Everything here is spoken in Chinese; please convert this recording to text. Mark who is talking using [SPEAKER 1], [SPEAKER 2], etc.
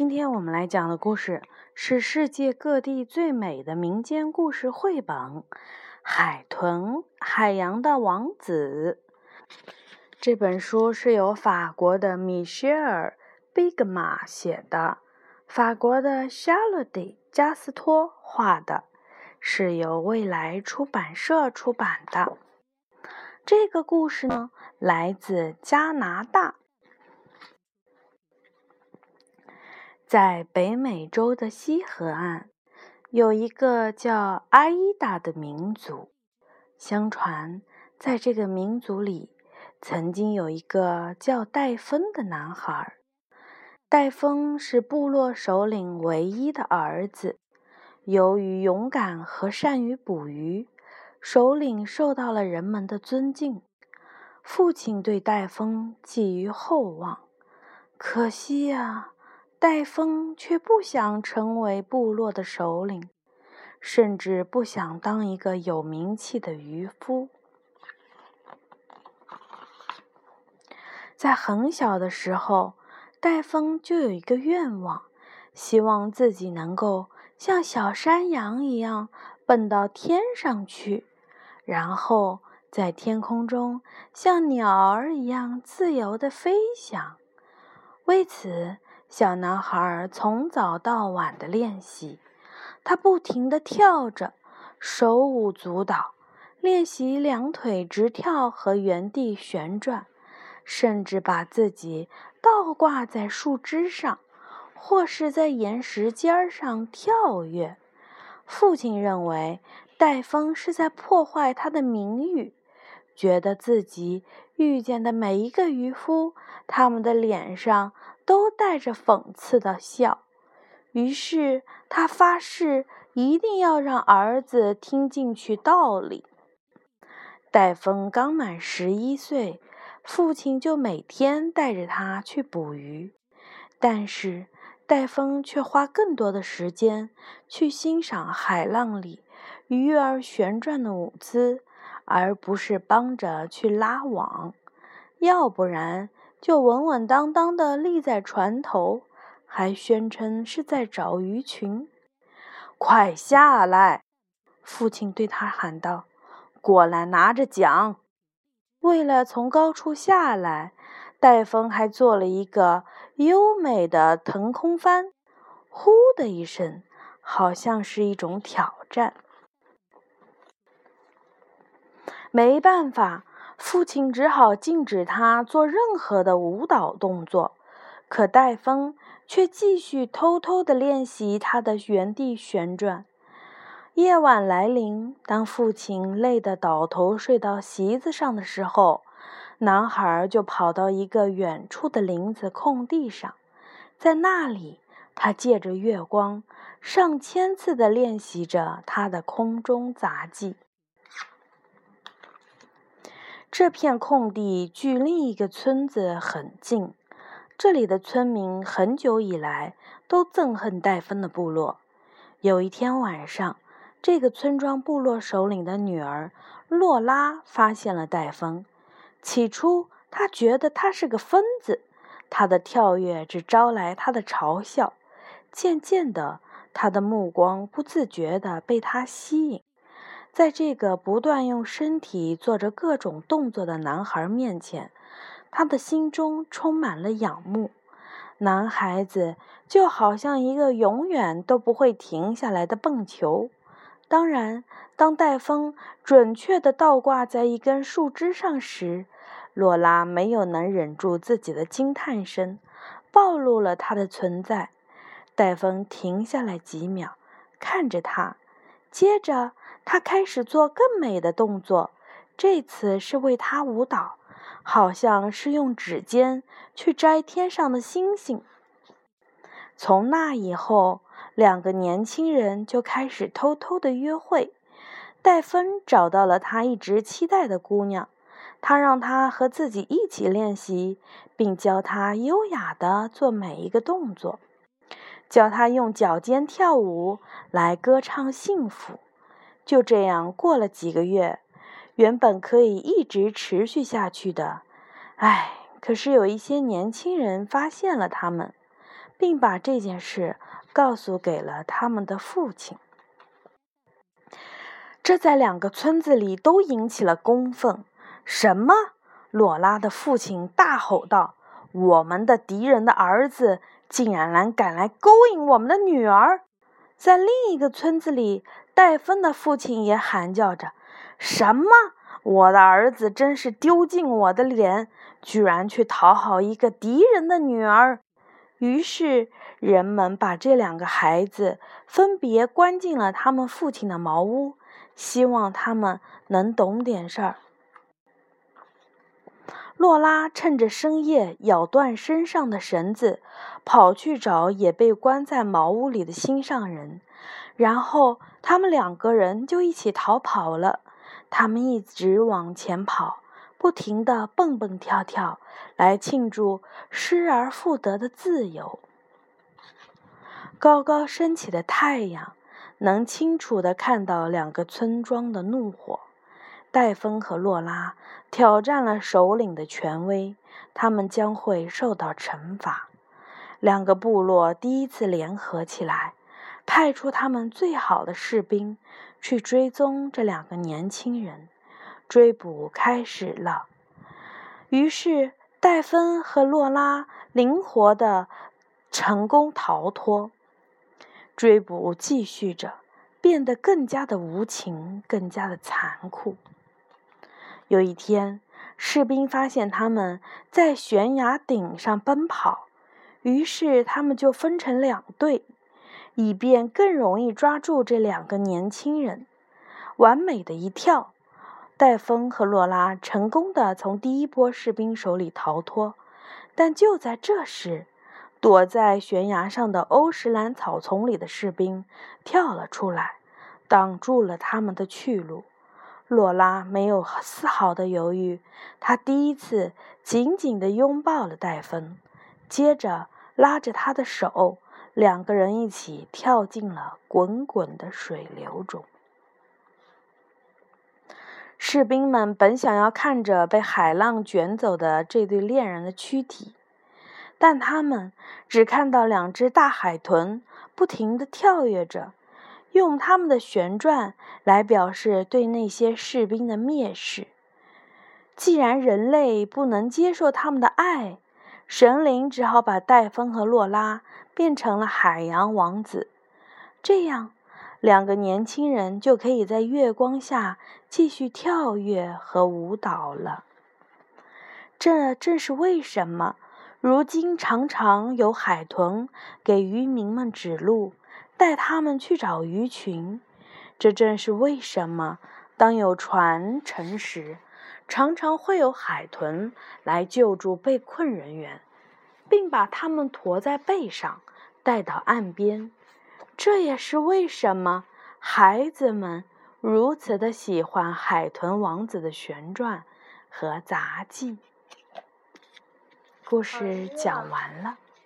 [SPEAKER 1] 今天我们来讲的故事是世界各地最美的民间故事绘本《海豚海洋的王子》。这本书是由法国的米歇尔·贝格玛写的，法国的夏洛蒂·加斯托画的，是由未来出版社出版的。这个故事呢，来自加拿大。在北美洲的西河岸，有一个叫阿依达的民族。相传，在这个民族里，曾经有一个叫戴峰的男孩。戴峰是部落首领唯一的儿子。由于勇敢和善于捕鱼，首领受到了人们的尊敬。父亲对戴峰寄予厚望。可惜呀。戴峰却不想成为部落的首领，甚至不想当一个有名气的渔夫。在很小的时候，戴峰就有一个愿望，希望自己能够像小山羊一样蹦到天上去，然后在天空中像鸟儿一样自由地飞翔。为此，小男孩从早到晚的练习，他不停地跳着，手舞足蹈，练习两腿直跳和原地旋转，甚至把自己倒挂在树枝上，或是在岩石尖上跳跃。父亲认为戴峰是在破坏他的名誉，觉得自己遇见的每一个渔夫，他们的脸上。都带着讽刺的笑，于是他发誓一定要让儿子听进去道理。戴峰刚满十一岁，父亲就每天带着他去捕鱼，但是戴峰却花更多的时间去欣赏海浪里鱼儿旋转的舞姿，而不是帮着去拉网，要不然。就稳稳当当地立在船头，还宣称是在找鱼群。快下来！父亲对他喊道：“过来拿着桨。”为了从高处下来，戴峰还做了一个优美的腾空翻，呼的一声，好像是一种挑战。没办法。父亲只好禁止他做任何的舞蹈动作，可戴峰却继续偷偷地练习他的原地旋转。夜晚来临，当父亲累得倒头睡到席子上的时候，男孩就跑到一个远处的林子空地上，在那里，他借着月光，上千次地练习着他的空中杂技。这片空地距另一个村子很近，这里的村民很久以来都憎恨戴芬的部落。有一天晚上，这个村庄部落首领的女儿洛拉发现了戴芬。起初，她觉得他是个疯子，他的跳跃只招来他的嘲笑。渐渐的，他的目光不自觉地被他吸引。在这个不断用身体做着各种动作的男孩面前，他的心中充满了仰慕。男孩子就好像一个永远都不会停下来的蹦球。当然，当戴峰准确地倒挂在一根树枝上时，洛拉没有能忍住自己的惊叹声，暴露了他的存在。戴峰停下来几秒，看着他，接着。他开始做更美的动作，这次是为他舞蹈，好像是用指尖去摘天上的星星。从那以后，两个年轻人就开始偷偷的约会。戴芬找到了他一直期待的姑娘，他让她和自己一起练习，并教她优雅的做每一个动作，教她用脚尖跳舞来歌唱幸福。就这样过了几个月，原本可以一直持续下去的，唉，可是有一些年轻人发现了他们，并把这件事告诉给了他们的父亲。这在两个村子里都引起了公愤。什么？罗拉的父亲大吼道：“我们的敌人的儿子竟然敢来勾引我们的女儿！”在另一个村子里，戴芬的父亲也喊叫着：“什么？我的儿子真是丢尽我的脸，居然去讨好一个敌人的女儿！”于是，人们把这两个孩子分别关进了他们父亲的茅屋，希望他们能懂点事儿。洛拉趁着深夜咬断身上的绳子，跑去找也被关在茅屋里的心上人，然后他们两个人就一起逃跑了。他们一直往前跑，不停地蹦蹦跳跳，来庆祝失而复得的自由。高高升起的太阳能清楚地看到两个村庄的怒火。戴芬和洛拉挑战了首领的权威，他们将会受到惩罚。两个部落第一次联合起来，派出他们最好的士兵去追踪这两个年轻人。追捕开始了。于是，戴芬和洛拉灵活地成功逃脱。追捕继续着，变得更加的无情，更加的残酷。有一天，士兵发现他们在悬崖顶上奔跑，于是他们就分成两队，以便更容易抓住这两个年轻人。完美的一跳，戴峰和洛拉成功的从第一波士兵手里逃脱。但就在这时，躲在悬崖上的欧石兰草丛里的士兵跳了出来，挡住了他们的去路。洛拉没有丝毫的犹豫，她第一次紧紧地拥抱了戴芬，接着拉着他的手，两个人一起跳进了滚滚的水流中。士兵们本想要看着被海浪卷走的这对恋人的躯体，但他们只看到两只大海豚不停地跳跃着。用他们的旋转来表示对那些士兵的蔑视。既然人类不能接受他们的爱，神灵只好把戴芬和洛拉变成了海洋王子，这样两个年轻人就可以在月光下继续跳跃和舞蹈了。这正是为什么如今常常有海豚给渔民们指路。带他们去找鱼群，这正是为什么当有船沉时，常常会有海豚来救助被困人员，并把他们驮在背上带到岸边。这也是为什么孩子们如此的喜欢海豚王子的旋转和杂技。故事讲完了。